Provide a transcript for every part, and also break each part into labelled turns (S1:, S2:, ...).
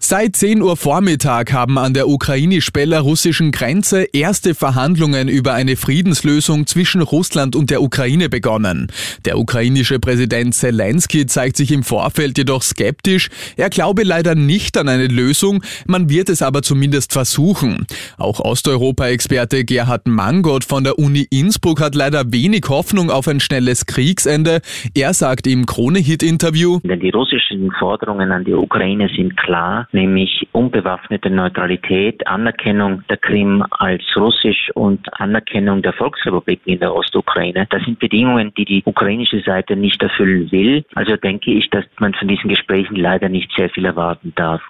S1: Seit 10 Uhr Vormittag haben an der ukrainisch-belarussischen Grenze erste Verhandlungen über eine Friedenslösung zwischen Russland und der Ukraine begonnen. Der ukrainische Präsident Zelensky zeigt sich im Vorfeld jedoch skeptisch. Er glaube leider nicht an eine Lösung, man wird es aber zumindest versuchen. Auch Osteuropa-Experte Gerhard Mangold von der Uni Innsbruck hat leider wenig Hoffnung auf ein schnelles Kriegsende. Er sagt im Krone-Hit-Interview,
S2: Die russischen Forderungen an die Ukraine sind klar nämlich unbewaffnete Neutralität, Anerkennung der Krim als russisch und Anerkennung der Volksrepubliken in der Ostukraine. Das sind Bedingungen, die die ukrainische Seite nicht erfüllen will. Also denke ich, dass man von diesen Gesprächen leider nicht sehr viel erwarten darf.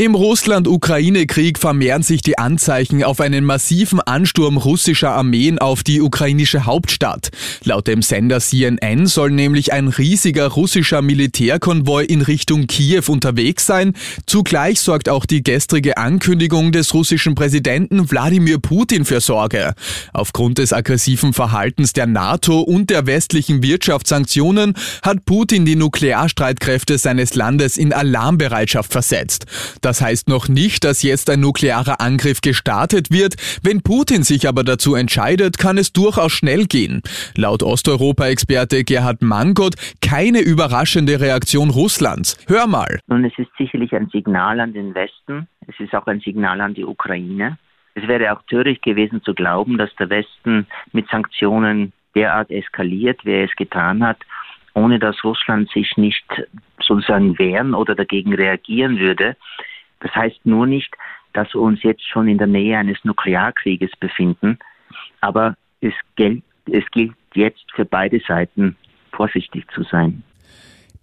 S1: Im Russland-Ukraine-Krieg vermehren sich die Anzeichen auf einen massiven Ansturm russischer Armeen auf die ukrainische Hauptstadt. Laut dem Sender CNN soll nämlich ein riesiger russischer Militärkonvoi in Richtung Kiew unterwegs sein. Zugleich sorgt auch die gestrige Ankündigung des russischen Präsidenten Wladimir Putin für Sorge. Aufgrund des aggressiven Verhaltens der NATO und der westlichen Wirtschaftssanktionen hat Putin die Nuklearstreitkräfte seines Landes in Alarmbereitschaft versetzt. Das heißt noch nicht, dass jetzt ein nuklearer Angriff gestartet wird. Wenn Putin sich aber dazu entscheidet, kann es durchaus schnell gehen. Laut Osteuropa-Experte Gerhard Mangot keine überraschende Reaktion Russlands. Hör mal.
S2: Nun, es ist sicherlich ein Signal an den Westen. Es ist auch ein Signal an die Ukraine. Es wäre auch töricht gewesen zu glauben, dass der Westen mit Sanktionen derart eskaliert, wie er es getan hat, ohne dass Russland sich nicht sozusagen wehren oder dagegen reagieren würde. Das heißt nur nicht, dass wir uns jetzt schon in der Nähe eines Nuklearkrieges befinden, aber es gilt, es gilt jetzt für beide Seiten vorsichtig zu sein.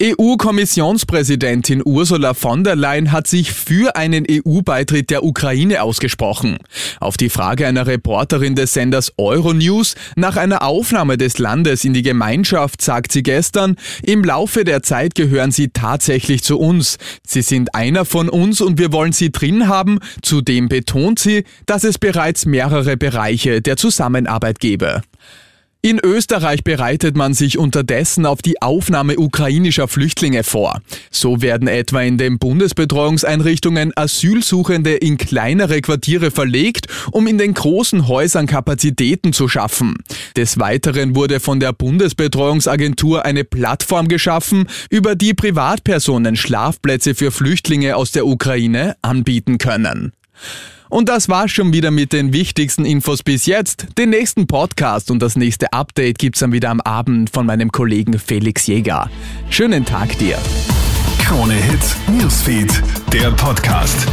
S1: EU-Kommissionspräsidentin Ursula von der Leyen hat sich für einen EU-Beitritt der Ukraine ausgesprochen. Auf die Frage einer Reporterin des Senders Euronews nach einer Aufnahme des Landes in die Gemeinschaft sagt sie gestern, im Laufe der Zeit gehören sie tatsächlich zu uns. Sie sind einer von uns und wir wollen sie drin haben. Zudem betont sie, dass es bereits mehrere Bereiche der Zusammenarbeit gebe. In Österreich bereitet man sich unterdessen auf die Aufnahme ukrainischer Flüchtlinge vor. So werden etwa in den Bundesbetreuungseinrichtungen Asylsuchende in kleinere Quartiere verlegt, um in den großen Häusern Kapazitäten zu schaffen. Des Weiteren wurde von der Bundesbetreuungsagentur eine Plattform geschaffen, über die Privatpersonen Schlafplätze für Flüchtlinge aus der Ukraine anbieten können. Und das war's schon wieder mit den wichtigsten Infos bis jetzt. Den nächsten Podcast und das nächste Update gibt's dann wieder am Abend von meinem Kollegen Felix Jäger. Schönen Tag dir.
S3: Krone Hits, Newsfeed, der Podcast.